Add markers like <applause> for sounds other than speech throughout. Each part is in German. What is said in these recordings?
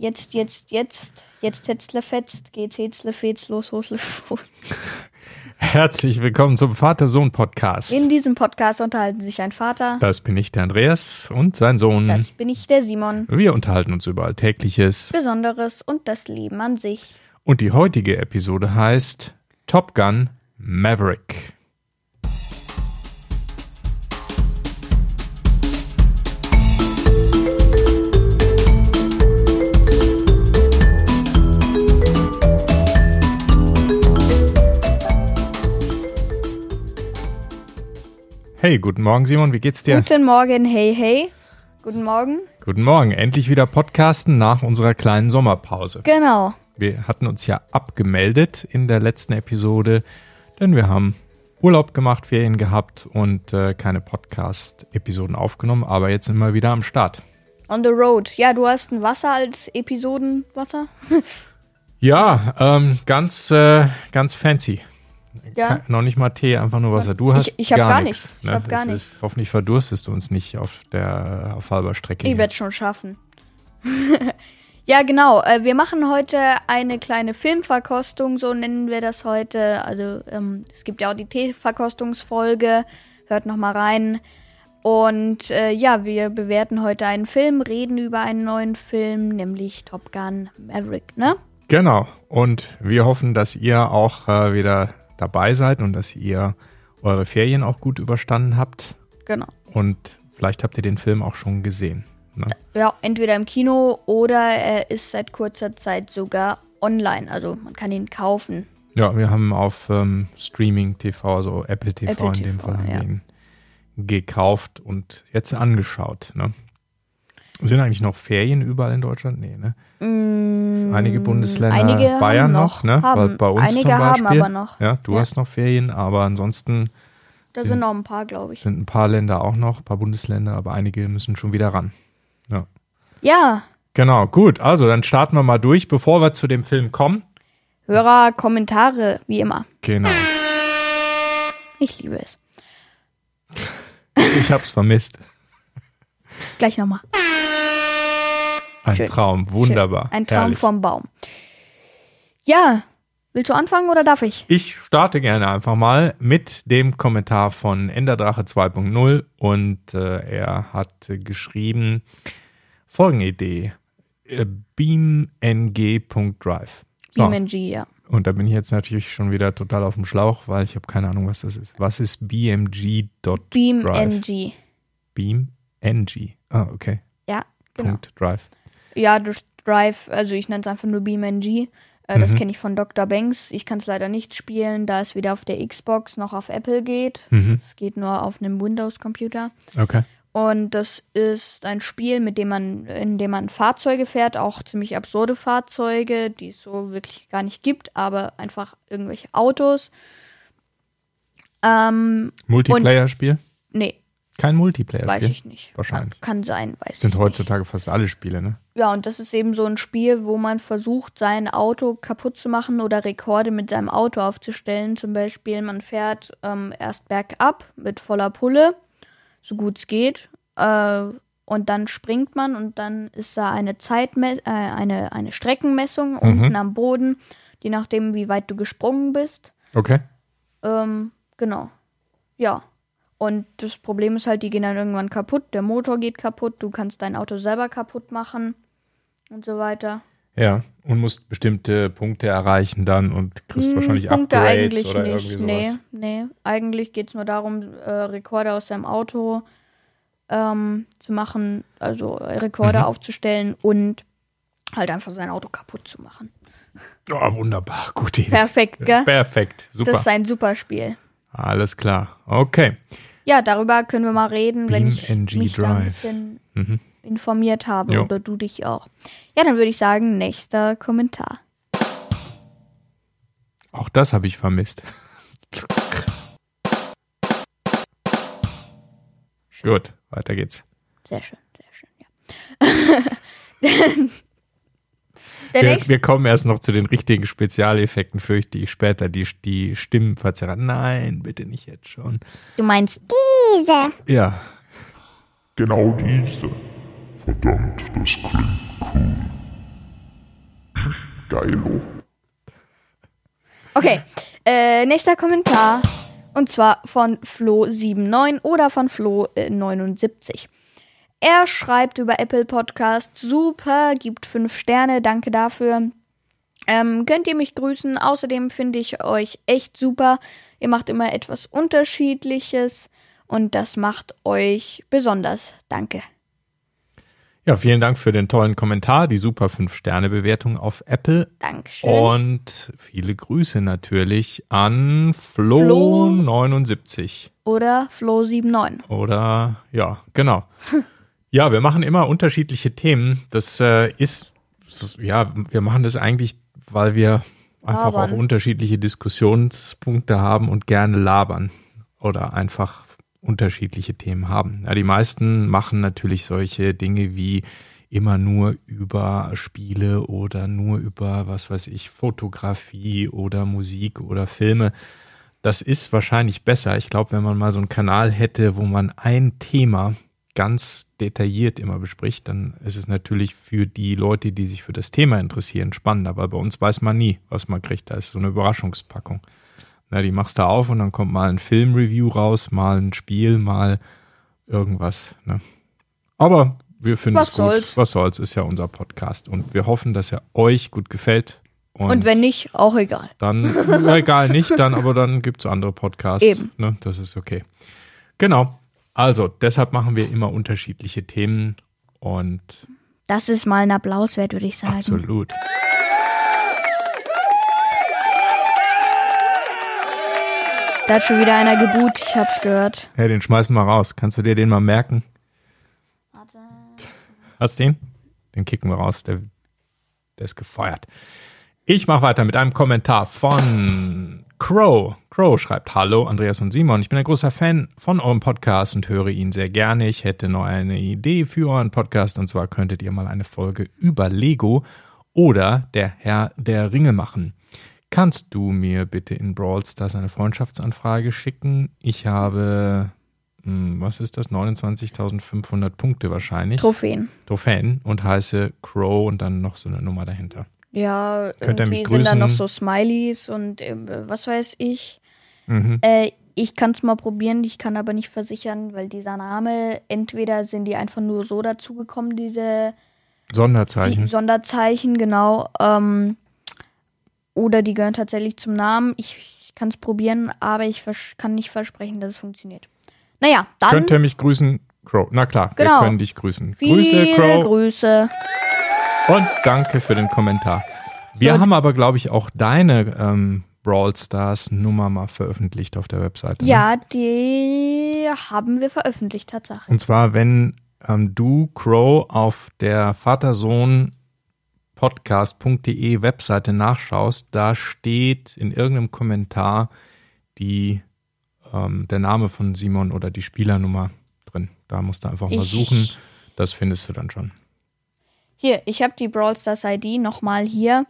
Jetzt, jetzt, jetzt. Jetzt hetzle fetzt. Geht's hetzle fetz los, fot. Herzlich willkommen zum Vater-Sohn-Podcast. In diesem Podcast unterhalten sich ein Vater. Das bin ich, der Andreas, und sein Sohn. Das bin ich, der Simon. Wir unterhalten uns über Alltägliches. Besonderes und das Leben an sich. Und die heutige Episode heißt Top Gun Maverick. Hey, guten Morgen, Simon. Wie geht's dir? Guten Morgen, hey, hey. Guten Morgen. Guten Morgen. Endlich wieder Podcasten nach unserer kleinen Sommerpause. Genau. Wir hatten uns ja abgemeldet in der letzten Episode, denn wir haben Urlaub gemacht, Ferien gehabt und äh, keine Podcast-Episoden aufgenommen, aber jetzt sind wir wieder am Start. On the road. Ja, du hast ein Wasser als Episodenwasser. <laughs> Ja, ähm, ganz, äh, ganz fancy. Ja. Noch nicht mal Tee, einfach nur Wasser. Du hast Ich- ich hab gar, gar nichts. Ich hab gar nichts. Ist, hoffentlich verdurstest du uns nicht auf der auf halber Strecke. Ich werde schon schaffen. <laughs> ja, genau. Äh, wir machen heute eine kleine Filmverkostung, so nennen wir das heute. Also ähm, es gibt ja auch die Teeverkostungsfolge. Hört noch mal rein. Und äh, ja, wir bewerten heute einen Film, reden über einen neuen Film, nämlich Top Gun Maverick, ne? Genau. Und wir hoffen, dass ihr auch äh, wieder dabei seid und dass ihr eure Ferien auch gut überstanden habt. Genau. Und vielleicht habt ihr den Film auch schon gesehen. Ne? Ja, entweder im Kino oder er ist seit kurzer Zeit sogar online. Also man kann ihn kaufen. Ja, wir haben auf ähm, Streaming TV, also Apple TV Apple in dem TV, Fall, ja. ihn gekauft und jetzt angeschaut. Ne? Sind eigentlich noch Ferien überall in Deutschland? Nee, ne? einige Bundesländer, Mm, einige haben Bayern noch, noch, ne? haben. Bei, bei uns Einige zum haben Beispiel. aber noch. Ja, du Ja. hast noch Ferien, aber ansonsten Da sind noch ein paar, glaube ich. sind ein paar Länder auch noch, ein paar Bundesländer, aber einige müssen schon wieder ran. Ja. Ja, Genau, gut. Also dann starten wir mal durch, bevor wir zu dem Film kommen. Hörer, Kommentare, wie immer. Genau. Ich liebe es. Ich hab's vermisst. Gleich nochmal. Ein Schön. Traum, wunderbar. Ein Traum herrlich. vom Baum. Ja, willst du anfangen oder darf ich? Ich starte gerne einfach mal mit dem Kommentar von Enderdrache 2.0 und äh, er hat geschrieben folgende Idee: äh, beamng.drive. So, BeamNG, ja. und da bin ich jetzt natürlich schon wieder total auf dem Schlauch, weil ich habe keine Ahnung, was das ist. Was ist bmg.drive? BeamNG. BeamNG. Ah, okay. Ja, genau. Punkt Drive. Ja, durch Drive, also ich nenne es einfach nur BeamNG. Äh, Mhm. Das kenne ich von Dr. Banks. Ich kann es leider nicht spielen, da es weder auf der Xbox noch auf Apple geht. Mhm. Es geht nur auf einem Windows-Computer. Okay. Und das ist ein Spiel, mit dem man, in dem man Fahrzeuge fährt, auch ziemlich absurde Fahrzeuge, die es so wirklich gar nicht gibt, aber einfach irgendwelche Autos. Ähm, Multiplayer-Spiel? nee, Kein Multiplayer-Spiel? weiß ich nicht. Wahrscheinlich. Kann sein, weiß Sind ich heutzutage fast alle Spiele, ne? Ja, und das ist eben so ein Spiel, wo man versucht, sein Auto kaputt zu machen oder Rekorde mit seinem Auto aufzustellen. Zum Beispiel, man fährt ähm, erst bergab mit voller Pulle, so gut es geht. Äh, und dann springt man und dann ist da eine Zeitme äh, eine, eine Streckenmessung unten am Boden, je nachdem, wie weit du gesprungen bist. Okay. Ähm, genau. Ja. Und das Problem ist halt, die gehen dann irgendwann kaputt. Der Motor geht kaputt. Du kannst dein Auto selber kaputt machen und so weiter. Ja, und musst bestimmte Punkte erreichen dann und kriegst wahrscheinlich Hm, Punkte Upgrades eigentlich oder nicht. irgendwie Nee, sowas. nee. Eigentlich geht es nur darum, äh, Rekorde aus deinem Auto ähm, zu machen, also Rekorde Mhm. aufzustellen und halt einfach sein Auto kaputt zu machen. Oh, wunderbar, gute Idee. Perfekt, gell? Perfekt, super. Das ist ein super Spiel. Alles klar. Okay. Ja, darüber können wir mal reden, wenn ich BeamNG mich da ein Drive. bisschen Mhm. informiert habe Jo. oder du dich auch. Ja, dann würde ich sagen, nächster Kommentar. Auch das habe ich vermisst. Gut, weiter geht's. Sehr schön, sehr schön, ja. <laughs> Der Wir, wir kommen erst noch zu den richtigen Spezialeffekten, fürchte ich später. Die, die Stimmen verzerren. Nein, bitte nicht jetzt schon. du meinst Diese. Ja, Genau diese. Verdammt, das klingt cool. Geilo. Okay, äh, nächster Kommentar. Und zwar von Flo79 oder von Flo79. Er schreibt über Apple Podcasts, super, gibt fünf Sterne, danke dafür. Ähm, könnt ihr mich grüßen? Außerdem finde ich euch echt super. Ihr macht immer etwas Unterschiedliches und das macht euch besonders. Danke. Ja, vielen Dank für den tollen Kommentar, die super 5-Sterne-Bewertung auf Apple. Dankeschön. Und viele Grüße natürlich an Flo. Flo79. Oder Flo79. Oder, ja, genau. <laughs> ja, wir machen immer unterschiedliche Themen. Das äh, ist, ja, wir machen das eigentlich, weil wir einfach Labern. auch unterschiedliche Diskussionspunkte haben und gerne labern. Oder einfach unterschiedliche Themen haben. Ja, die meisten machen natürlich solche Dinge wie immer nur über Spiele oder nur über, was weiß ich, Fotografie oder Musik oder Filme. Das ist wahrscheinlich besser. Ich glaube, wenn man mal so einen Kanal hätte, wo man ein Thema ganz detailliert immer bespricht, dann ist es natürlich für die Leute, die sich für das Thema interessieren, spannend. Aber bei uns weiß man nie, was man kriegt. Da ist so eine Überraschungspackung. Na, die machst du auf und dann kommt mal ein Filmreview raus, mal ein Spiel, mal irgendwas. Ne? Aber wir finden Was es gut. soll's. Was soll's, ist ja unser Podcast. Und wir hoffen, dass er euch gut gefällt. Und, wenn nicht, auch egal. dann, egal nicht, dann, aber dann gibt's andere Podcasts. Eben. Ne? Das ist okay. Genau. Also, deshalb machen wir immer unterschiedliche Themen und Das ist mal ein Applaus wert, würde ich sagen. absolut. Da hat schon wieder einer gebuht, ich hab's gehört. Hey, den schmeißen wir raus. Kannst du dir den mal merken? Hast du den? Den kicken wir raus. Der, der ist gefeuert. Ich mache weiter mit einem Kommentar von Crow. Crow schreibt, Hallo Andreas und Simon, ich bin ein großer Fan von eurem Podcast und höre ihn sehr gerne. Ich hätte noch eine Idee für euren Podcast und zwar könntet ihr mal eine Folge über Lego oder der Herr der Ringe machen. Kannst du mir bitte in Brawl Stars eine Freundschaftsanfrage schicken? Ich habe, hm, was ist das, 29.500 Punkte wahrscheinlich. Trophäen. Trophäen und heiße Crow und dann noch so eine Nummer dahinter. Ja, Könnt irgendwie sind da noch so Smileys und äh, was weiß ich. Mhm. Äh, ich kann es mal probieren, ich kann aber nicht versichern, weil dieser Name, entweder sind die einfach nur so dazugekommen, diese Sonderzeichen. die Sonderzeichen, genau. Ähm, oder die gehören tatsächlich zum Namen. Ich kann es probieren, aber ich kann nicht versprechen, dass es funktioniert. Naja, dann Könnt ihr mich grüßen, Crow? Na klar, wir Genau. können dich grüßen. viele Grüße, Crow. Grüße. Und danke für den Kommentar. Wir So. haben aber, glaube ich, auch deine ähm, Brawl Stars Nummer mal veröffentlicht auf der Webseite. Ne? Ja, die haben wir veröffentlicht, Tatsache. Und zwar, wenn ähm, du, Crow, auf der Vatersohn podcast.de Webseite nachschaust, da steht in irgendeinem Kommentar die, ähm, der Name von Simon oder die Spielernummer drin. Da musst du einfach mal Ich- suchen. Das findest du dann schon. Hier, ich habe die Brawl Stars ID nochmal hier,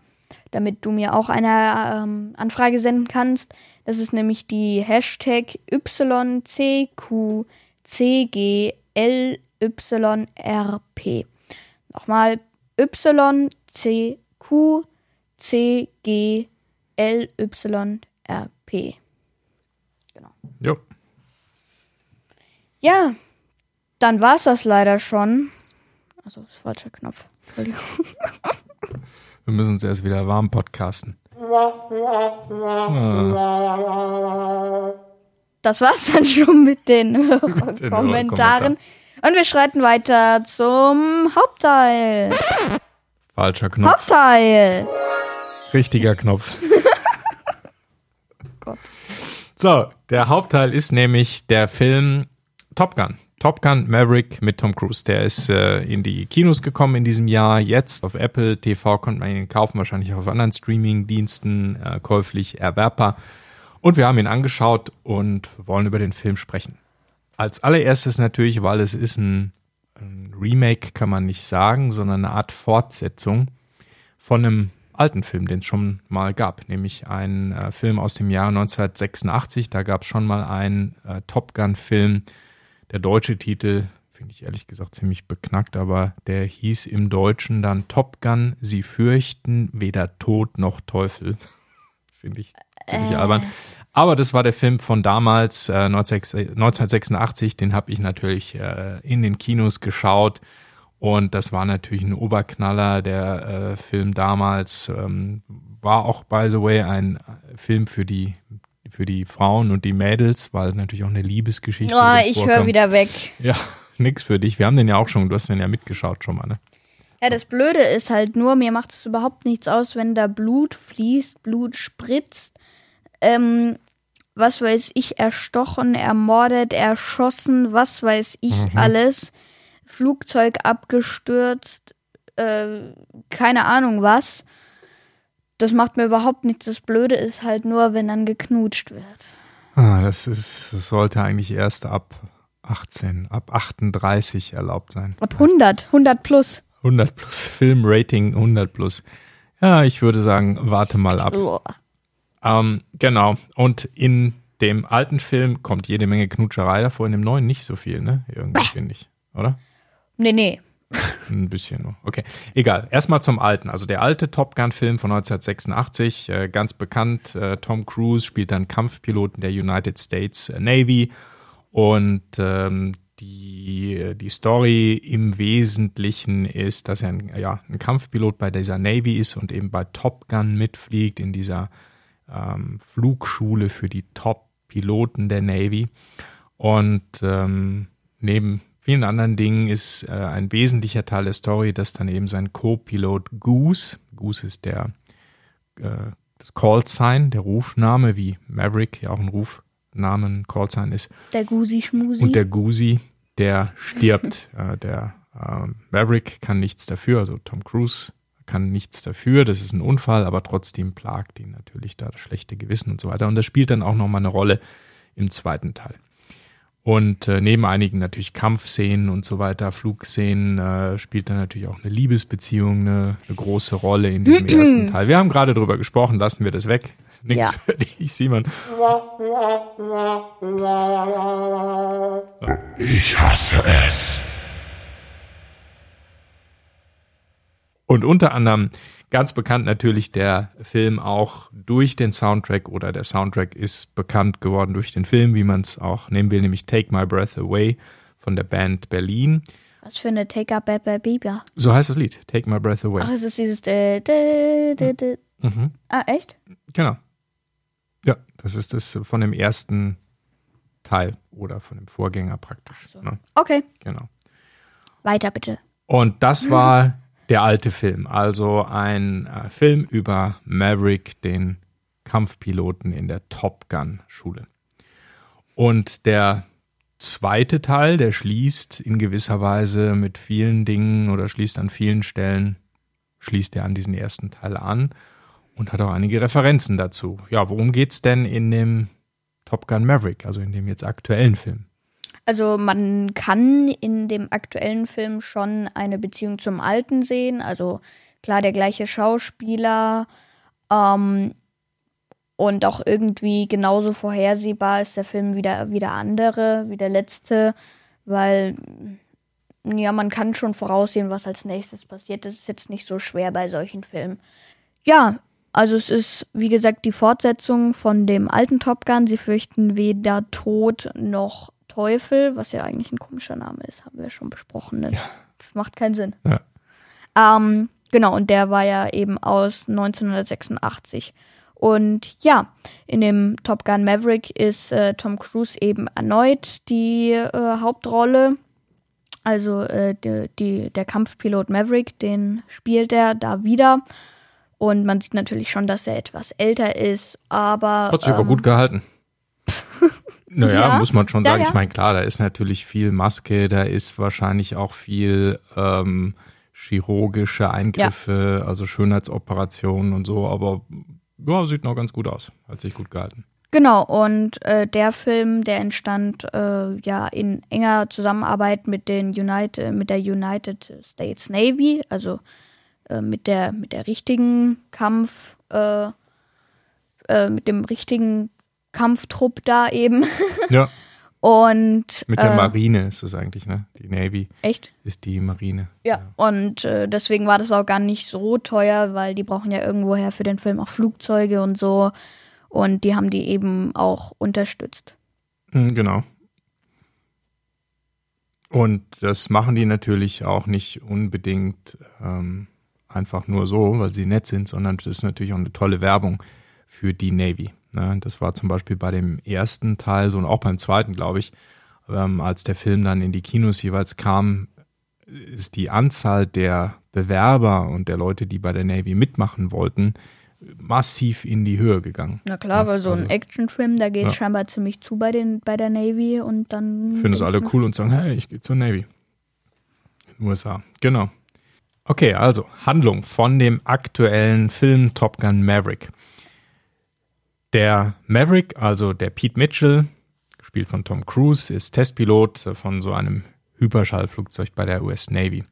damit du mir auch eine ähm, Anfrage senden kannst. Das ist nämlich die Hashtag YCQCGLYRP. Nochmal YCQCGLYRP. Jo. Ja, dann war es das leider schon. Also, das ist falscher Knopf. <laughs> Wir müssen uns erst wieder warm podcasten. Das war's dann schon mit den <laughs> den Kommentaren. Und wir schreiten weiter zum Hauptteil. Falscher Knopf. Hauptteil. Richtiger Knopf. <laughs> Gott. So, der Hauptteil ist nämlich der Film Top Gun. Top Gun Maverick mit Tom Cruise. Der ist äh, in die Kinos gekommen in diesem Jahr. Jetzt auf Apple TV konnte man ihn kaufen, wahrscheinlich auch auf anderen Streaming-Diensten äh, käuflich erwerbbar. Und wir haben ihn angeschaut und wollen über den Film sprechen. Als allererstes natürlich, weil es ist ein, ein Remake, kann man nicht sagen, sondern eine Art Fortsetzung von einem alten Film, den es schon mal gab, nämlich ein äh, Film aus dem Jahr 1986. Da gab es schon mal einen äh, Top Gun-Film. Der deutsche Titel finde ich ehrlich gesagt ziemlich beknackt, aber der hieß im Deutschen dann Top Gun, Sie fürchten weder Tod noch Teufel. <laughs> finde ich ziemlich äh. albern. Aber das war der Film von damals, äh, 1986, den habe ich natürlich äh, in den Kinos geschaut. Und das war natürlich ein Oberknaller. Der äh, Film damals ähm, war auch, by the way, ein Film für die für die Frauen und die Mädels, weil natürlich auch eine Liebesgeschichte. Oh, ich höre wieder weg. Ja, <laughs> nix für dich. Wir haben den ja auch schon, du hast den ja mitgeschaut schon mal, ne? Ja, das Blöde ist halt nur, mir macht es überhaupt nichts aus, wenn da Blut fließt, Blut spritzt. Ähm, was weiß ich, erstochen, ermordet, erschossen, was weiß ich mhm. alles. Flugzeug abgestürzt, äh, keine Ahnung was. Das macht mir überhaupt nichts. Das Blöde ist halt nur, wenn dann geknutscht wird. Ah, das ist, das sollte eigentlich erst ab 18, ab 38 erlaubt sein. Ab 100, 100 plus. 100 plus, Filmrating 100 plus. Ja, ich würde sagen, warte mal ab. Ähm, genau. Und in dem alten Film kommt jede Menge Knutscherei davor, in dem neuen nicht so viel, ne? Irgendwie finde ich, oder? Nee, nee. <laughs> Ein bisschen nur. Okay, egal. Erstmal zum alten. Also der alte Top Gun-Film von 1986, äh, ganz bekannt. Äh, Tom Cruise spielt dann Kampfpiloten der United States Navy und ähm, die, die Story im Wesentlichen ist, dass er ein, ja, ein Kampfpilot bei dieser Navy ist und eben bei Top Gun mitfliegt in dieser ähm, Flugschule für die Top-Piloten der Navy. Und ähm, neben vielen anderen Dingen ist äh, ein wesentlicher Teil der Story, dass dann eben sein Co-Pilot Goose, Goose ist der äh, das Call Sign, der Rufname, wie Maverick ja auch ein Rufname, ein Call Sign ist. Der Gusi Schmusi. Und der Gusi, der stirbt. <laughs> äh, der äh, Maverick kann nichts dafür, also Tom Cruise kann nichts dafür, das ist ein Unfall, aber trotzdem plagt ihn natürlich da das schlechte Gewissen und so weiter. Und das spielt dann auch nochmal eine Rolle im zweiten Teil. Und äh, neben einigen natürlich Kampfszenen und so weiter, Flugszenen, äh, spielt dann natürlich auch eine Liebesbeziehung eine, eine große Rolle in diesem <clears throat> ersten Teil. Wir haben gerade drüber gesprochen, lassen wir das weg. Nichts ja. für dich, Simon. Ich hasse es. Und unter anderem Ganz bekannt natürlich der Film auch durch den Soundtrack oder der Soundtrack ist bekannt geworden durch den Film, wie man es auch nehmen will, nämlich Take My Breath Away von der Band Berlin. Was für eine Take Up Baby. So heißt das Lied, Take My Breath Away. Ach, es ist dieses. Äh, de, de, de. Mhm. Ah, echt? Genau. Ja, das ist das von dem ersten Teil oder von dem Vorgänger praktisch. So. Ne? Okay. Genau. Weiter bitte. Und das war <laughs> der alte Film, also ein äh, Film über Maverick, den Kampfpiloten in der Top Gun Schule. Und der zweite Teil, der schließt in gewisser Weise mit vielen Dingen oder schließt an vielen Stellen, schließt er an diesen ersten Teil an und hat auch einige Referenzen dazu. Ja, worum geht's denn in dem Top Gun Maverick, also in dem jetzt aktuellen Film? Also man kann in dem aktuellen Film schon eine Beziehung zum Alten sehen. Also klar, der gleiche Schauspieler. Ähm, und auch irgendwie genauso vorhersehbar ist der Film wieder, wieder andere, wie der letzte, weil ja, man kann schon voraussehen, was als nächstes passiert. Das ist jetzt nicht so schwer bei solchen Filmen. Ja, also es ist, wie gesagt, die Fortsetzung von dem alten Top Gun. Sie fürchten weder Tod noch Teufel, was ja eigentlich ein komischer Name ist, haben wir schon besprochen. Ne? Ja. Das macht keinen Sinn. Ja. Ähm, genau, und der war ja eben aus 1986. Und ja, in dem Top Gun Maverick ist äh, Tom Cruise eben erneut die äh, Hauptrolle. Also äh, die, die, der Kampfpilot Maverick, den spielt er da wieder. Und man sieht natürlich schon, dass er etwas älter ist, aber. Hat sich ähm, aber gut gehalten. Naja, ja. muss man schon sagen. Ja, ja. Ich meine, klar, da ist natürlich viel Maske, da ist wahrscheinlich auch viel ähm, chirurgische Eingriffe, also Schönheitsoperationen und so, aber ja, sieht noch ganz gut aus. Hat sich gut gehalten. Genau, und äh, der Film, der entstand äh, ja in enger Zusammenarbeit mit den United, mit der United States Navy, also äh, mit der mit der richtigen Kampf, äh, äh, mit dem richtigen Kampftrupp da eben. <laughs> Ja. Und Mit der äh, Marine ist es eigentlich, ne? Die Navy echt? ist die Marine. Ja. Und äh, deswegen war das auch gar nicht so teuer, weil die brauchen ja irgendwoher für den Film auch Flugzeuge und so. Und die haben die eben auch unterstützt. Mhm, Genau. Und das machen die natürlich auch nicht unbedingt ähm, einfach nur so, weil sie nett sind, sondern das ist natürlich auch eine tolle Werbung für die Navy. Ne? Das war zum Beispiel bei dem ersten Teil so und auch beim zweiten, glaube ich, ähm, als der Film dann in die Kinos jeweils kam, ist die Anzahl der Bewerber und der Leute, die bei der Navy mitmachen wollten, massiv in die Höhe gegangen. Na klar, Ja, weil so ein also- Actionfilm, da geht Ja. scheinbar ziemlich zu bei, den, bei der Navy und dann. finden es alle cool und sagen, hey, ich gehe zur Navy. In den USA. Genau. Okay, also Handlung von dem aktuellen Film Top Gun Maverick. Der Maverick, also der Pete Mitchell, gespielt von Tom Cruise, ist Testpilot von so einem Hyperschallflugzeug bei der US Navy.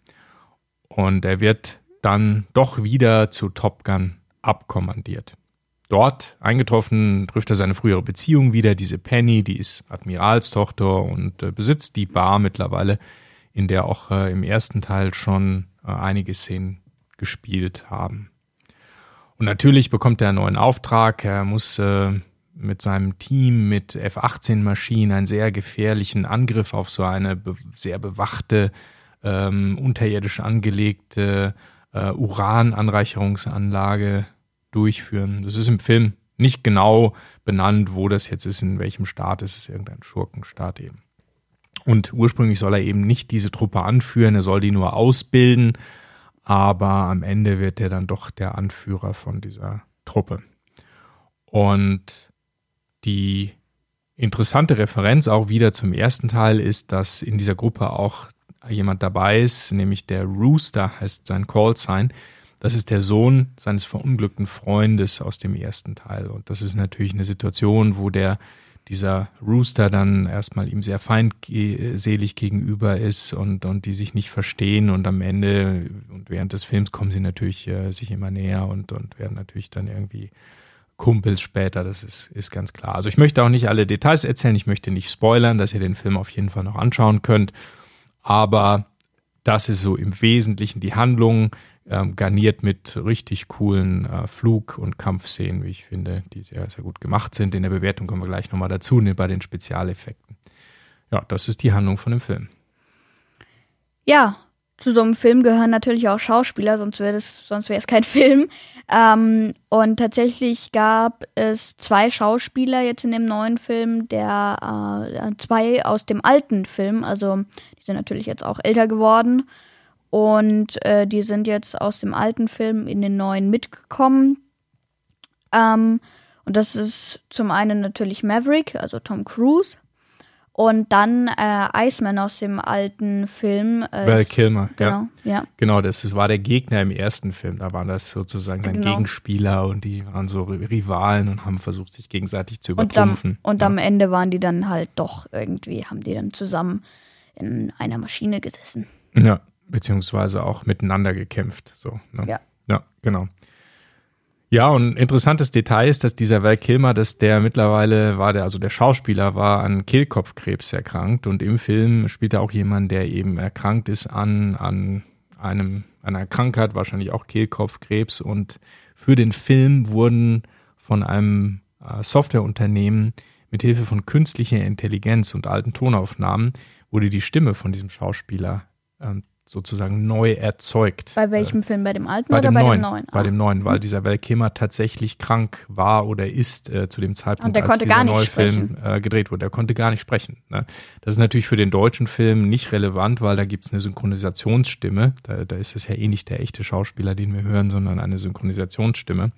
Und er wird dann doch wieder zu Top Gun abkommandiert. Dort eingetroffen trifft er seine frühere Beziehung wieder, diese Penny, die ist Admiralstochter und äh, besitzt die Bar mittlerweile, in der auch äh, im ersten Teil schon äh, einige Szenen gespielt haben. Und natürlich bekommt er einen neuen Auftrag. Er muss äh, mit seinem Team mit F-18-Maschinen einen sehr gefährlichen Angriff auf so eine be sehr bewachte, ähm, unterirdisch angelegte äh, Urananreicherungsanlage durchführen. Das ist im Film nicht genau benannt, wo das jetzt ist, in welchem Staat. Es ist irgendein Schurkenstaat eben. Und ursprünglich soll er eben nicht diese Truppe anführen, er soll die nur ausbilden, aber am Ende wird er dann doch der Anführer von dieser Truppe. Und die interessante Referenz auch wieder zum ersten Teil ist, dass in dieser Gruppe auch jemand dabei ist, nämlich der Rooster heißt sein Callsign. Das ist der Sohn seines verunglückten Freundes aus dem ersten Teil. Und das ist natürlich eine Situation, wo der dieser Rooster dann erstmal ihm sehr feindselig gegenüber ist und, und die sich nicht verstehen und am Ende und während des Films kommen sie natürlich äh, sich immer näher und, und werden natürlich dann irgendwie Kumpels später, das ist, ist ganz klar. Also ich möchte auch nicht alle Details erzählen, ich möchte nicht spoilern, dass ihr den Film auf jeden Fall noch anschauen könnt, aber das ist so im Wesentlichen die Handlung, ähm, garniert mit richtig coolen äh, Flug- und Kampfszenen, wie ich finde, die sehr, sehr gut gemacht sind. In der Bewertung kommen wir gleich nochmal dazu, ne, bei den Spezialeffekten. Ja, das ist die Handlung von dem Film. Ja, zu so einem Film gehören natürlich auch Schauspieler, sonst wäre es sonst wäre es kein <laughs> Film. Ähm, und tatsächlich gab es zwei Schauspieler jetzt in dem neuen Film, der äh, zwei aus dem alten Film, also die sind natürlich jetzt auch älter geworden und äh, die sind jetzt aus dem alten Film in den neuen mitgekommen. Ähm, und das ist zum einen natürlich Maverick, also Tom Cruise. Und dann äh, Iceman aus dem alten Film. Äh, Val Kilmer, genau, ja. ja. Genau, das war der Gegner im ersten Film. Da war das sozusagen sein Genau. Gegenspieler und die waren so Rivalen und haben versucht, sich gegenseitig zu Und, am, übertrumpfen. und ja. am Ende waren die dann halt doch irgendwie, haben die dann zusammen in einer Maschine gesessen. Ja, beziehungsweise auch miteinander gekämpft. So, ne? Ja. Ja, genau. Ja, und ein interessantes Detail ist, dass dieser Val Kilmer, dass der mittlerweile war, der, also der Schauspieler war an Kehlkopfkrebs erkrankt und im Film spielt er auch jemand, der eben erkrankt ist an, an einem, einer Krankheit, wahrscheinlich auch Kehlkopfkrebs und für den Film wurden von einem äh, Softwareunternehmen mit Hilfe von künstlicher Intelligenz und alten Tonaufnahmen wurde die Stimme von diesem Schauspieler ähm, sozusagen neu erzeugt. Bei welchem Film? Bei dem alten Bei oder dem bei neuen, dem neuen? bei Ah. dem neuen, weil dieser Val Kilmer tatsächlich krank war oder ist äh, zu dem Zeitpunkt, als dieser neue Film äh, gedreht wurde. Er konnte gar nicht sprechen. Ne? Das ist natürlich für den deutschen Film nicht relevant, weil da gibt's eine Synchronisationsstimme. Da, da ist es ja eh nicht der echte Schauspieler, den wir hören, sondern eine Synchronisationsstimme.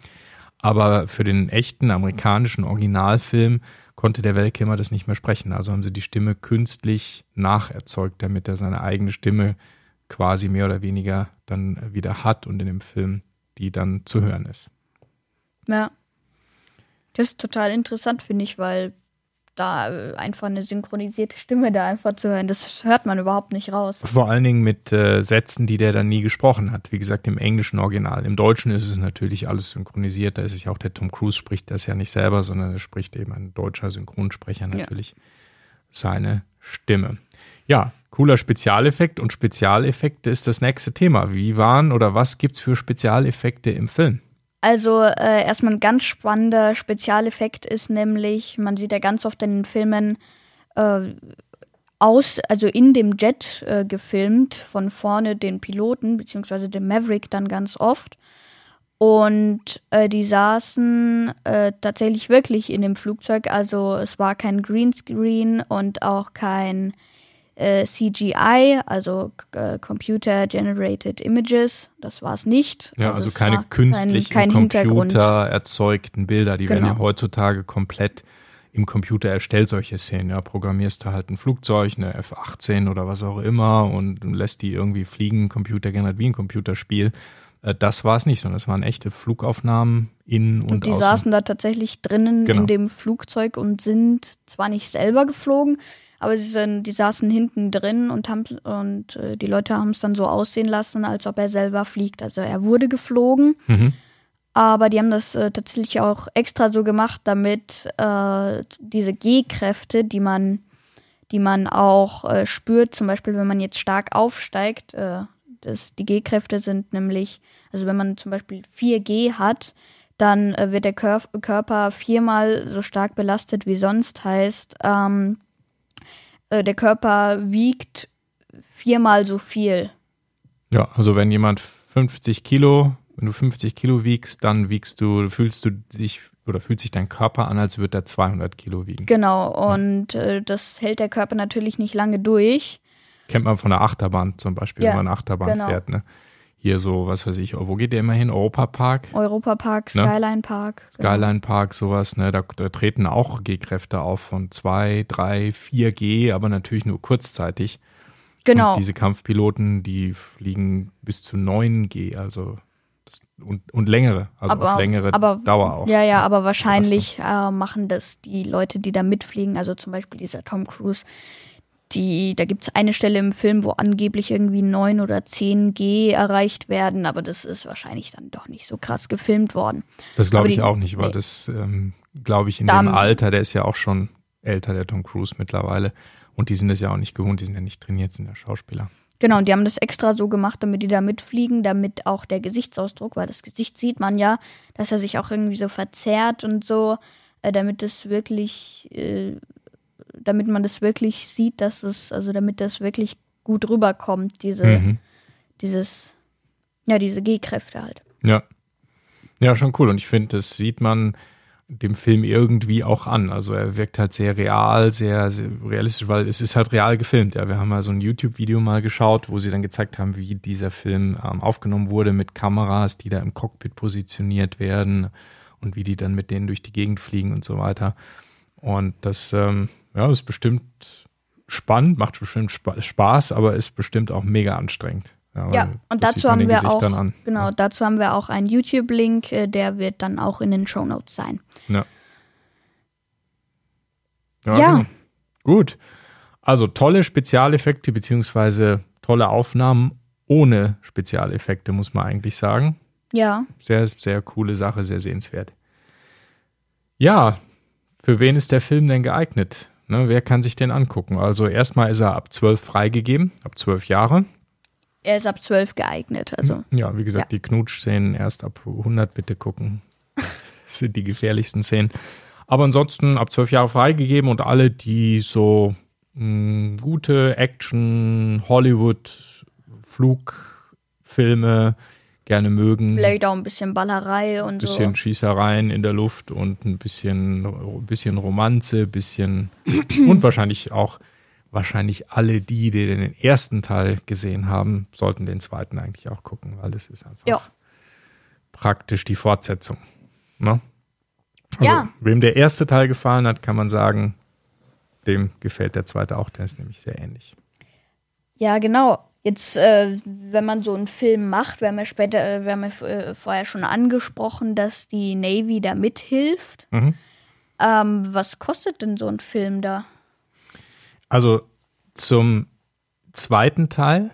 Aber für den echten amerikanischen Originalfilm konnte der Val Kilmer das nicht mehr sprechen. Also haben sie die Stimme künstlich nacherzeugt, damit er seine eigene Stimme quasi mehr oder weniger dann wieder hat und in dem Film die dann zu hören ist. Ja. Das ist total interessant, finde ich, weil da äh, einfach eine synchronisierte Stimme da einfach zu hören, das hört man überhaupt nicht raus. Vor allen Dingen mit äh, Sätzen, die der dann nie gesprochen hat. Wie gesagt, im englischen Original. Im Deutschen ist es natürlich alles synchronisiert. Da ist es ja auch der Tom Cruise spricht das ja nicht selber, sondern er spricht eben ein deutscher Synchronsprecher natürlich. seine Stimme. Ja, cooler Spezialeffekt und Spezialeffekte ist das nächste Thema. Wie waren oder was gibt's für Spezialeffekte im Film? Also äh, erstmal ein ganz spannender Spezialeffekt ist nämlich, man sieht ja ganz oft in den Filmen äh, aus, also in dem Jet äh, gefilmt, von vorne den Piloten, beziehungsweise den Maverick dann ganz oft. Und äh, die saßen äh, tatsächlich wirklich in dem Flugzeug. Also es war kein Greenscreen und auch kein äh, CGI, also äh, Computer Generated Images. Das war es nicht. Ja, also, also keine künstlichen kein, kein Computer erzeugten Bilder. Die genau. werden ja genau. heutzutage komplett im Computer erstellt, solche Szenen. Ja, programmierst du halt ein Flugzeug, eine F-18 oder was auch immer und lässt die irgendwie fliegen, Computer generiert wie ein Computerspiel. Äh, das war es nicht, sondern es waren echte Flugaufnahmen innen und, und die außen. saßen da tatsächlich drinnen genau. in dem Flugzeug und sind zwar nicht selber geflogen, aber sie sind, die saßen hinten drin und haben und äh, die Leute haben es dann so aussehen lassen, als ob er selber fliegt. Also er wurde geflogen, mhm. aber die haben das äh, tatsächlich auch extra so gemacht, damit äh, diese G-Kräfte, die man, die man auch äh, spürt, zum Beispiel wenn man jetzt stark aufsteigt, äh, das, die G-Kräfte sind nämlich, also wenn man zum Beispiel 4G hat, dann äh, wird der Kör Körper viermal so stark belastet wie sonst. Heißt, ähm, äh, der Körper wiegt viermal so viel. Ja, also wenn jemand 50 Kilo, wenn du 50 Kilo wiegst, dann wiegst du, fühlst du dich oder fühlt sich dein Körper an, als würde er 200 Kilo wiegen. Genau, und ja. äh, das hält der Körper natürlich nicht lange durch. Kennt man von der Achterbahn zum Beispiel, ja, wenn man eine Achterbahn genau. fährt. Ne? Hier so, was weiß ich, wo geht der immer hin? Europapark? Europapark, ne? Skyline Park. Skyline Park, sowas, ne? Da, da treten auch G-Kräfte auf von 2, 3, 4 G, aber natürlich nur kurzzeitig. Genau. Und diese Kampfpiloten, die fliegen bis zu 9 G, also und, und längere, also aber, auf längere aber, Dauer auch. Ja, ja, aber wahrscheinlich äh, machen das die Leute, die da mitfliegen, also zum Beispiel dieser Tom Cruise, die, da gibt es eine Stelle im Film, wo angeblich irgendwie 9 oder 10 G erreicht werden, aber das ist wahrscheinlich dann doch nicht so krass gefilmt worden. Das glaube ich die, auch nicht, weil nee. das ähm, glaube ich in da, dem Alter, der ist ja auch schon älter, der Tom Cruise mittlerweile. Und die sind es ja auch nicht gewohnt, die sind ja nicht trainiert, sind ja Schauspieler. Genau, und die haben das extra so gemacht, damit die da mitfliegen, damit auch der Gesichtsausdruck, weil das Gesicht sieht man ja, dass er sich auch irgendwie so verzerrt und so, äh, damit es wirklich äh, damit man das wirklich sieht, dass es, also damit das wirklich gut rüberkommt, diese, mhm. dieses, ja, diese G-Kräfte halt. Ja. Ja, schon cool. Und ich finde, das sieht man dem Film irgendwie auch an. Also er wirkt halt sehr real, sehr, sehr realistisch, weil es ist halt real gefilmt. Ja, wir haben mal so ein YouTube-Video mal geschaut, wo sie dann gezeigt haben, wie dieser Film ähm, aufgenommen wurde mit Kameras, die da im Cockpit positioniert werden und wie die dann mit denen durch die Gegend fliegen und so weiter. Und das, ähm, ja, ist bestimmt spannend, macht bestimmt Spaß, aber ist bestimmt auch mega anstrengend. Ja, ja und dazu haben wir auch genau, ja. dazu haben wir auch einen YouTube-Link, äh, der wird dann auch in den Show Notes sein. Ja. Ja. ja. Genau. Gut. Also tolle Spezialeffekte beziehungsweise tolle Aufnahmen ohne Spezialeffekte, muss man eigentlich sagen. Ja. Sehr, sehr coole Sache, sehr sehenswert. Ja, für wen ist der Film denn geeignet? Ne, wer kann sich den angucken? Also erstmal ist er ab 12 freigegeben, ab 12 Jahre. Er ist ab 12 geeignet. Also. Ja, wie gesagt, ja. die Knutsch-Szenen erst ab 100 bitte gucken. das <laughs> sind die gefährlichsten Szenen. Aber ansonsten ab 12 Jahre freigegeben und alle, die so mh, hm, gute Action, Hollywood, Flugfilme, gerne mögen. Vielleicht auch ein bisschen Ballerei und ein bisschen so. Schießereien in der Luft und ein bisschen, ein bisschen Romanze, bisschen <clears throat> und wahrscheinlich auch wahrscheinlich alle die, die den ersten Teil gesehen haben, sollten den zweiten eigentlich auch gucken, weil es ist einfach ja. praktisch die Fortsetzung. Ne? Also, ja. wem der erste Teil gefallen hat, kann man sagen, dem gefällt der zweite auch, der ist nämlich sehr ähnlich. Ja, genau. Jetzt, äh, wenn man so einen Film macht, wir haben ja später, äh, wir haben ja äh, vorher schon angesprochen, dass die Navy da mithilft. Mhm. Ähm, was kostet denn so ein Film da? Also zum zweiten Teil,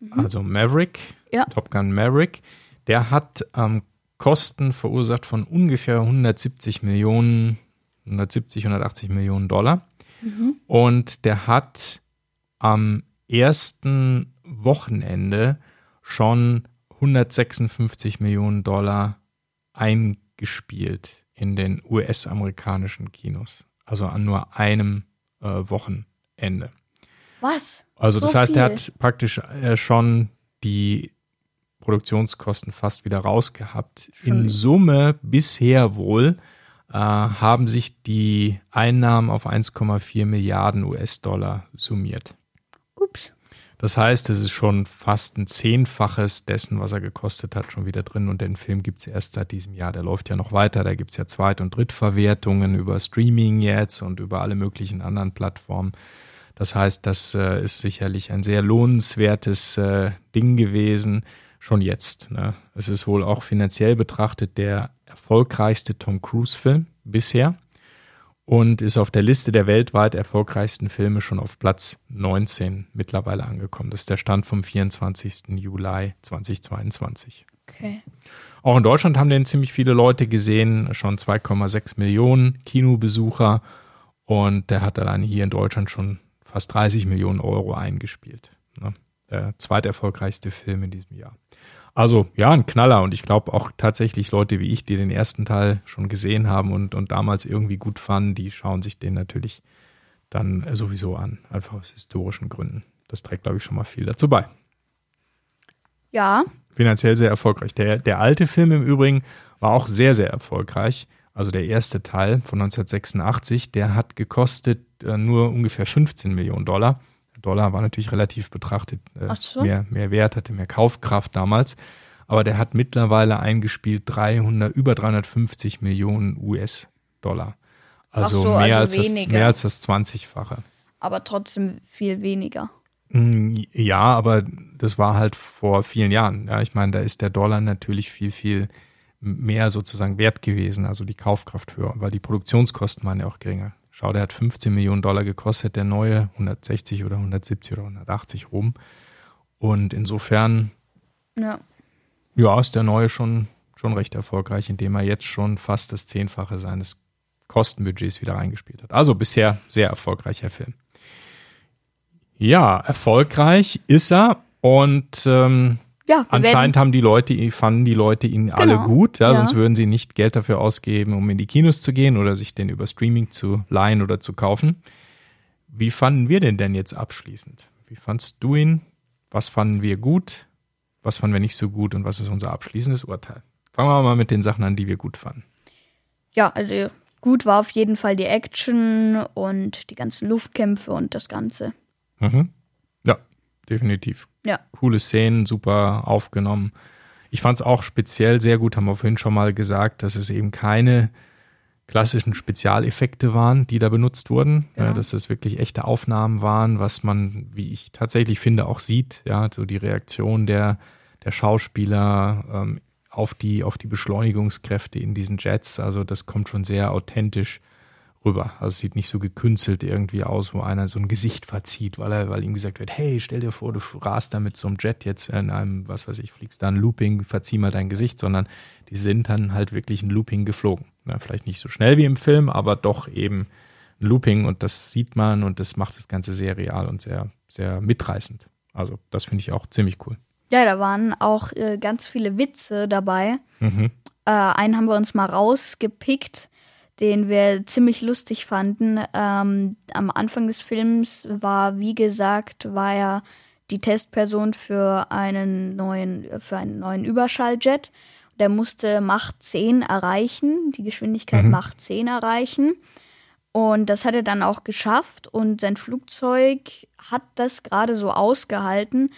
mhm. also Maverick, ja. Top Gun Maverick, der hat ähm, Kosten verursacht von ungefähr 170 Millionen, 170, 180 Millionen Dollar. Und der hat am ersten Wochenende schon 156 Millionen Dollar eingespielt in den US-amerikanischen Kinos. Also an nur einem äh, Wochenende. Was? Also das So heißt, er viel? hat praktisch äh, schon die Produktionskosten fast wieder rausgehabt. In Summe bisher wohl äh, haben sich die Einnahmen auf 1,4 Milliarden US-Dollar summiert. Das heißt, es ist schon fast ein Zehnfaches dessen, was er gekostet hat, schon wieder drin. Und den Film gibt's erst seit diesem Jahr. Der läuft ja noch weiter. Da gibt's ja Zweit- und Drittverwertungen über Streaming jetzt und über alle möglichen anderen Plattformen. Das heißt, das äh, ist sicherlich ein sehr lohnenswertes äh, Ding gewesen, schon jetzt. Ne? Es ist wohl auch finanziell betrachtet der erfolgreichste Tom Cruise-Film bisher und ist auf der Liste der weltweit erfolgreichsten Filme schon auf Platz 19 mittlerweile angekommen. Das ist der Stand vom 24. Juli 2022. Okay. Auch in Deutschland haben den ziemlich viele Leute gesehen, schon 2,6 Millionen Kinobesucher und der hat alleine hier in Deutschland schon fast 30 Millionen Euro eingespielt. Ne? Der zweiterfolgreichste Film in diesem Jahr. Also ja, ein Knaller und ich glaube auch tatsächlich Leute wie ich, die den ersten Teil schon gesehen haben und, und damals irgendwie gut fanden, die schauen sich den natürlich dann äh, sowieso an, einfach aus historischen Gründen. Das trägt, glaube ich, schon mal viel dazu bei Ja, finanziell sehr erfolgreich. Der, der alte Film im Übrigen war auch sehr, sehr erfolgreich. Also der erste Teil von 1986, der hat gekostet äh, nur ungefähr 15 Millionen Dollar. Dollar war natürlich relativ betrachtet äh, so. mehr, mehr Wert, hatte mehr Kaufkraft damals. Aber der hat mittlerweile eingespielt 300, über 350 Millionen US-Dollar. Also, so, mehr, also als das, mehr als das 20-fache. aber trotzdem viel weniger. Mm, Ja, aber das war halt vor vielen Jahren. Ja, ich meine, da ist der Dollar natürlich viel, viel mehr sozusagen wert gewesen, also die Kaufkraft höher, weil die Produktionskosten waren ja auch geringer. Schau, der hat 15 Millionen Dollar gekostet, der neue 160 oder 170 oder 180 rum. Und insofern, Ja. ja, ist der neue schon, schon recht erfolgreich, indem er jetzt schon fast das Zehnfache seines Kostenbudgets wieder reingespielt hat. Also bisher sehr erfolgreicher Film. Ja, erfolgreich ist er und ähm, Ja, anscheinend haben die Leute, fanden die Leute ihn alle Genau, gut, ja, ja. sonst würden sie nicht Geld dafür ausgeben, um in die Kinos zu gehen oder sich den über Streaming zu leihen oder zu kaufen. Wie fanden wir den denn jetzt abschließend? Wie fandst du ihn? Was fanden wir gut? Was fanden wir nicht so gut? Und was ist unser abschließendes Urteil? Fangen wir mal mit den Sachen an, die wir gut fanden. ja, also gut war auf jeden Fall die Action und die ganzen Luftkämpfe und das Ganze. Mhm. Ja, definitiv. Ja. Coole Szenen, super aufgenommen. Ich fand es auch speziell sehr gut, haben wir vorhin schon mal gesagt, dass es eben keine klassischen Spezialeffekte waren, die da benutzt wurden, Ja. dass das wirklich echte Aufnahmen waren, was man, wie ich tatsächlich finde, auch sieht, ja, so die Reaktion der, der Schauspieler ähm, auf die, auf die Beschleunigungskräfte in diesen Jets, also das kommt schon sehr authentisch rüber. Also es sieht nicht so gekünstelt irgendwie aus, wo einer so ein Gesicht verzieht, weil er, weil ihm gesagt wird, hey, stell dir vor, du rast da mit so einem Jet jetzt in einem, was weiß ich, fliegst da ein Looping, verzieh mal dein Gesicht, sondern die sind dann halt wirklich ein Looping geflogen. Ja, vielleicht nicht so schnell wie im Film, aber doch eben ein Looping und das sieht man und das macht das Ganze sehr real und sehr, sehr mitreißend. Also das finde ich auch ziemlich cool. Ja, da waren auch äh, ganz viele Witze dabei. Mhm. Äh, einen haben wir uns mal rausgepickt, den wir ziemlich lustig fanden. Ähm, am Anfang des Films war, wie gesagt, war er die Testperson für einen neuen, für einen neuen Überschalljet. Der musste Macht 10 erreichen, die Geschwindigkeit Macht 10 erreichen. Und das hat er dann auch geschafft und sein Flugzeug hat das gerade so ausgehalten.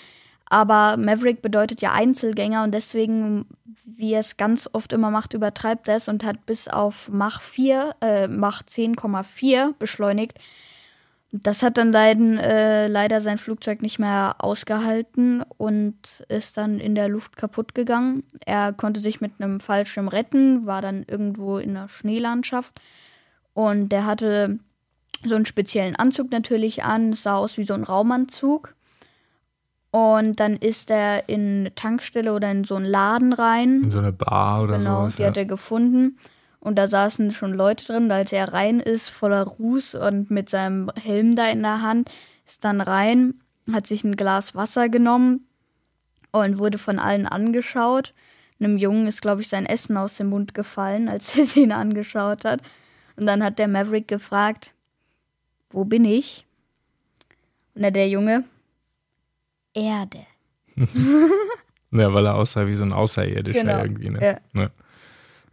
Aber Maverick bedeutet ja Einzelgänger und deswegen, wie er es ganz oft immer macht, übertreibt er es und hat bis auf Mach 4, äh, Mach 10,4 beschleunigt. Das hat dann leider, äh, leider sein Flugzeug nicht mehr ausgehalten und ist dann in der Luft kaputt gegangen. Er konnte sich mit einem Fallschirm retten, war dann irgendwo in der Schneelandschaft und der hatte so einen speziellen Anzug natürlich an, sah aus wie so ein Raumanzug. Und dann ist er in eine Tankstelle oder in so einen Laden rein. In so eine Bar oder genau, sowas. die ja. hat er gefunden. Und da saßen schon Leute drin, als er rein ist, voller Ruß und mit seinem Helm da in der Hand, ist dann rein, hat sich ein Glas Wasser genommen und wurde von allen angeschaut. Einem Jungen ist, glaube ich, sein Essen aus dem Mund gefallen, als er <laughs> den angeschaut hat. Und dann hat der Maverick gefragt, wo bin ich? Und der Junge, Erde. <laughs> ja, weil er aussah wie so ein Außerirdischer Genau, irgendwie. Ne? ja. Ja.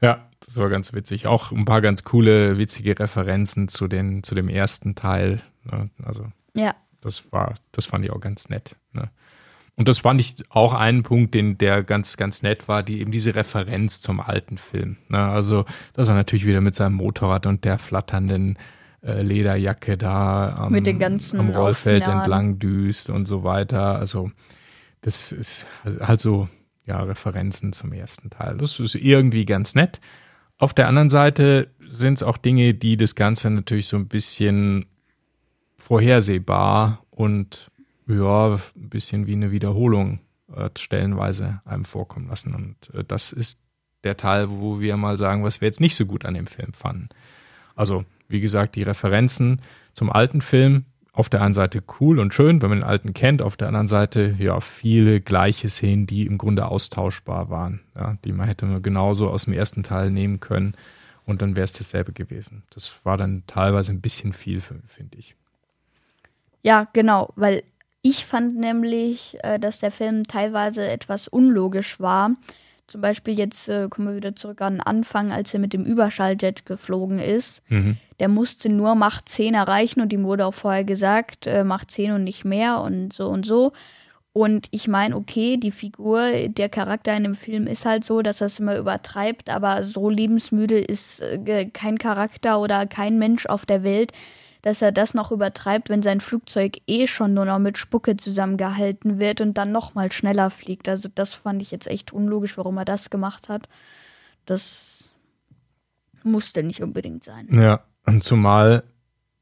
ja, das war ganz witzig. Auch ein paar ganz coole, witzige Referenzen zu, den, zu dem ersten Teil. Ne? Also Ja, das war, das fand ich auch ganz nett. Ne? Und das fand ich auch einen Punkt, den der ganz, ganz nett war, die eben diese Referenz zum alten Film. Ne? Also, dass er natürlich wieder mit seinem Motorrad und der flatternden äh, Lederjacke da am, Mit den ganzen am Rollfeld Aufnahmen. entlang düst und so weiter. Also, das ist halt so, ja, Referenzen zum ersten Teil. Das ist irgendwie ganz nett. Auf der anderen Seite sind es auch Dinge, die das Ganze natürlich so ein bisschen vorhersehbar und ja, ein bisschen wie eine Wiederholung äh, stellenweise einem vorkommen lassen. Und äh, das ist der Teil, wo wir mal sagen, was wir jetzt nicht so gut an dem Film fanden. Also, wie gesagt, die Referenzen zum alten Film auf der einen Seite cool und schön, wenn man den alten kennt, auf der anderen Seite ja viele gleiche Szenen, die im Grunde austauschbar waren, ja, die man hätte genauso aus dem ersten Teil nehmen können und dann wäre es dasselbe gewesen. Das war dann teilweise ein bisschen viel, finde ich. ja, genau, weil ich fand nämlich, äh, dass der Film teilweise etwas unlogisch war. Zum Beispiel jetzt äh, kommen wir wieder zurück an den Anfang, als er mit dem Überschalljet geflogen ist. Mhm. Der musste nur Macht 10 erreichen und ihm wurde auch vorher gesagt, äh, Macht 10 und nicht mehr und so und so. Und ich meine, okay, die Figur, der Charakter in dem Film ist halt so, dass er es immer übertreibt, aber so lebensmüde ist äh, kein Charakter oder kein Mensch auf der Welt, dass er das noch übertreibt, wenn sein Flugzeug eh schon nur noch mit Spucke zusammengehalten wird und dann noch mal schneller fliegt. Also das fand ich jetzt echt unlogisch, warum er das gemacht hat. Das musste nicht unbedingt sein. Ja, und zumal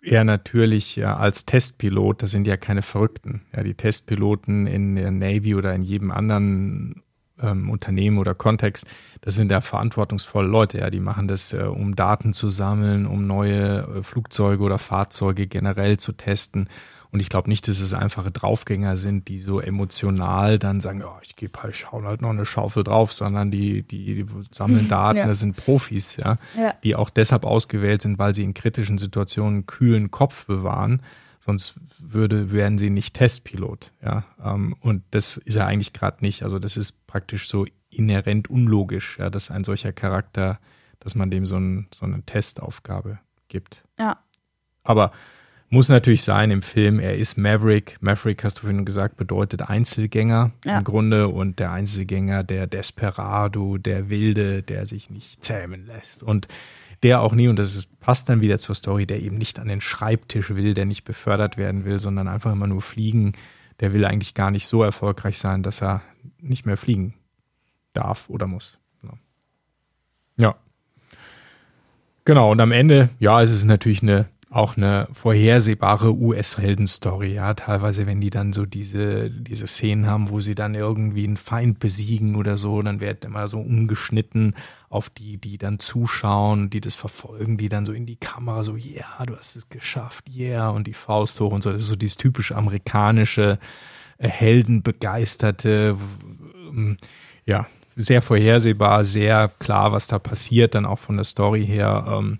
er natürlich ja als Testpilot, das sind ja keine Verrückten. Ja, die Testpiloten in der Navy oder in jedem anderen ähm, Unternehmen oder Kontext, das sind ja verantwortungsvolle Leute, ja, die machen das, äh, um Daten zu sammeln, um neue äh, Flugzeuge oder Fahrzeuge generell zu testen. Und ich glaube nicht, dass es einfache Draufgänger sind, die so emotional dann sagen, ja, ich gebe halt, hau halt noch eine Schaufel drauf, sondern die, die, die sammeln <laughs> Daten, Ja. das sind Profis, ja, Ja. die auch deshalb ausgewählt sind, weil sie in kritischen Situationen einen kühlen Kopf bewahren. Sonst würde, wären sie nicht Testpilot, ja. Ähm, Und das ist er eigentlich gerade nicht. Also das ist praktisch so inhärent unlogisch, ja, dass ein solcher Charakter, dass man dem so, ein, so eine Testaufgabe gibt. Ja, Aber muss natürlich sein im Film, er ist Maverick. Maverick, hast du vorhin gesagt, bedeutet Einzelgänger Ja. im Grunde und der Einzelgänger, der Desperado, der Wilde, der sich nicht zähmen lässt und der auch nie, und das ist, passt dann wieder zur Story, der eben nicht an den Schreibtisch will, der nicht befördert werden will, sondern einfach immer nur fliegen. Der will eigentlich gar nicht so erfolgreich sein, dass er nicht mehr fliegen darf oder muss. Ja. Ja. Genau, und am Ende, ja, es ist natürlich eine auch eine vorhersehbare US-Heldenstory, ja. Teilweise, wenn die dann so diese, diese Szenen haben, wo sie dann irgendwie einen Feind besiegen oder so, dann wird immer so umgeschnitten auf die, die dann zuschauen, die das verfolgen, die dann so in die Kamera so, yeah, du hast es geschafft, yeah, und die Faust hoch und so. Das ist so dieses typisch amerikanische, heldenbegeisterte, ähm, ja, sehr vorhersehbar, sehr klar, was da passiert, dann auch von der Story her. Ähm,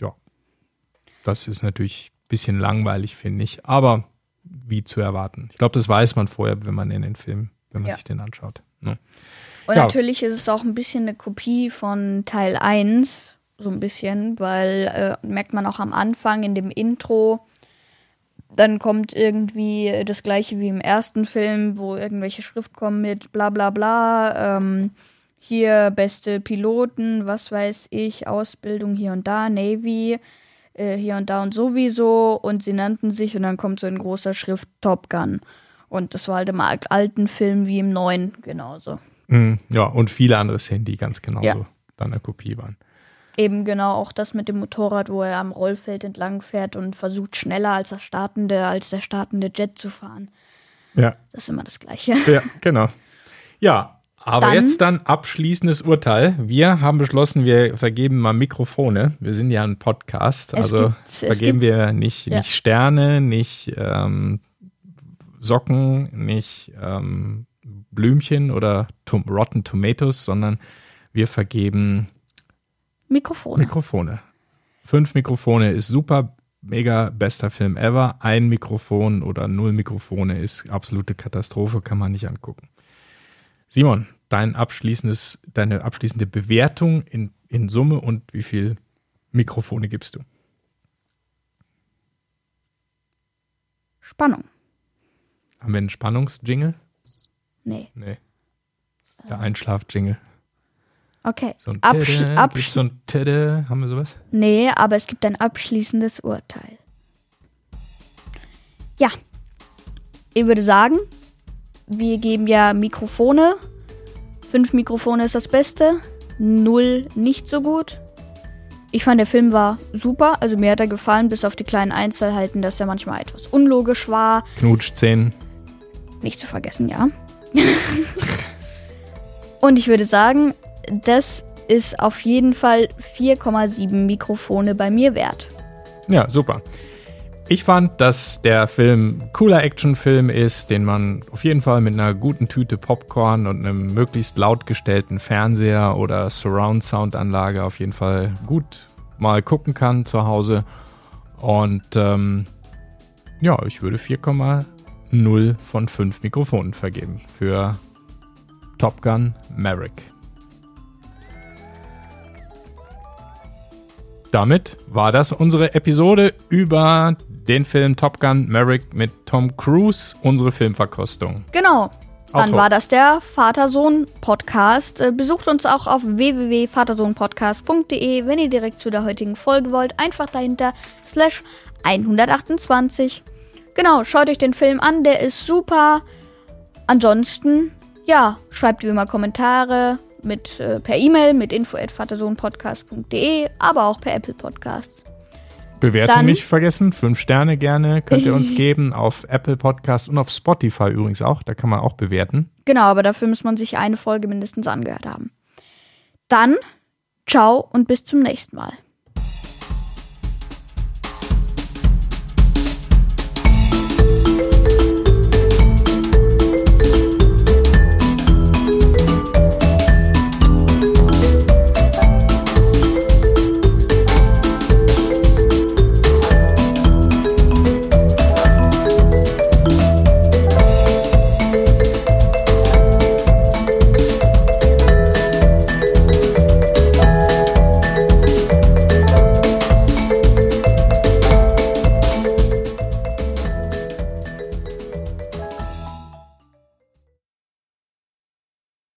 ja, das ist natürlich ein bisschen langweilig, finde ich, aber wie zu erwarten. Ich glaube, das weiß man vorher, wenn man in den Film, wenn man Ja. sich den anschaut. Ne? Und Ja. natürlich ist es auch ein bisschen eine Kopie von Teil 1, so ein bisschen, weil äh, merkt man auch am Anfang in dem Intro, dann kommt irgendwie das gleiche wie im ersten Film, wo irgendwelche Schrift kommen mit bla bla bla, ähm, hier beste Piloten, was weiß ich, Ausbildung hier und da, Navy, äh, hier und da und sowieso und sie nannten sich und dann kommt so in großer Schrift Top Gun. Und das war halt im alten Film wie im neuen genauso. Mm, Ja, und viele andere Szenen, die ganz genauso Ja. dann eine Kopie waren. Eben genau auch das mit dem Motorrad, wo er am Rollfeld entlang fährt und versucht schneller als das startende, als der startende Jet zu fahren. Ja, Das ist immer das Gleiche. ja, genau. Ja, Aber Dann- jetzt dann abschließendes Urteil. Wir haben beschlossen, wir vergeben mal Mikrofone. Wir sind ja ein Podcast, also gibt- vergeben gibt- wir nicht, Ja. nicht Sterne, nicht ähm, Socken, nicht ähm, Blümchen oder Tom Rotten Tomatoes, sondern wir vergeben Mikrofone. Mikrofone. Fünf Mikrofone ist super, mega bester Film ever. Ein Mikrofon oder null Mikrofone ist absolute Katastrophe, kann man nicht angucken. Simon, dein abschließendes, deine abschließende Bewertung in, in Summe und wie viel Mikrofone gibst du? Spannung. Haben wir einen Spannungsjingle? Nee. Nee. Das ist der Einschlafjingle. Okay. So ein Absch Tada, absch gibt's so ein Tada, haben wir sowas? nee, aber es gibt ein abschließendes Urteil. Ja. Ich würde sagen, wir geben ja Mikrofone. Fünf Mikrofone ist das Beste. Null nicht so gut. Ich fand, der Film war super. Also mir hat er gefallen, bis auf die kleinen Einzelheiten, dass er manchmal etwas unlogisch war. Knutsch 10. Nicht zu vergessen, ja. <laughs> Und ich würde sagen, das ist auf jeden Fall 4,7 Mikrofone bei mir wert. Ja, super. Ich fand, dass der Film cooler Actionfilm ist, den man auf jeden Fall mit einer guten Tüte Popcorn und einem möglichst laut gestellten Fernseher oder Surround-Sound-Anlage auf jeden Fall gut mal gucken kann zu Hause. Und ähm, ja, ich würde 4,0 von 5 Mikrofonen vergeben für Top Gun Maverick. Damit war das unsere Episode über den Film Top Gun Maverick mit Tom Cruise, unsere Filmverkostung. Genau. Dann Autor. war das der Vater-Sohn-Podcast. Äh, Besucht uns auch auf www.vatersohnpodcast.de, wenn ihr direkt zu der heutigen Folge wollt. Einfach dahinter slash 128. Genau, schaut euch den Film an, der ist super. Ansonsten, ja, schreibt wie immer Kommentare mit, äh, per E-Mail mit info.vatersohnpodcast.de, aber auch per Apple Podcasts. Bewertung Dann- nicht vergessen, fünf Sterne gerne könnt ihr uns <laughs> geben auf Apple Podcasts und auf Spotify übrigens auch, da kann man auch bewerten. Genau, aber dafür muss man sich eine Folge mindestens angehört haben. Dann, ciao und bis zum nächsten Mal.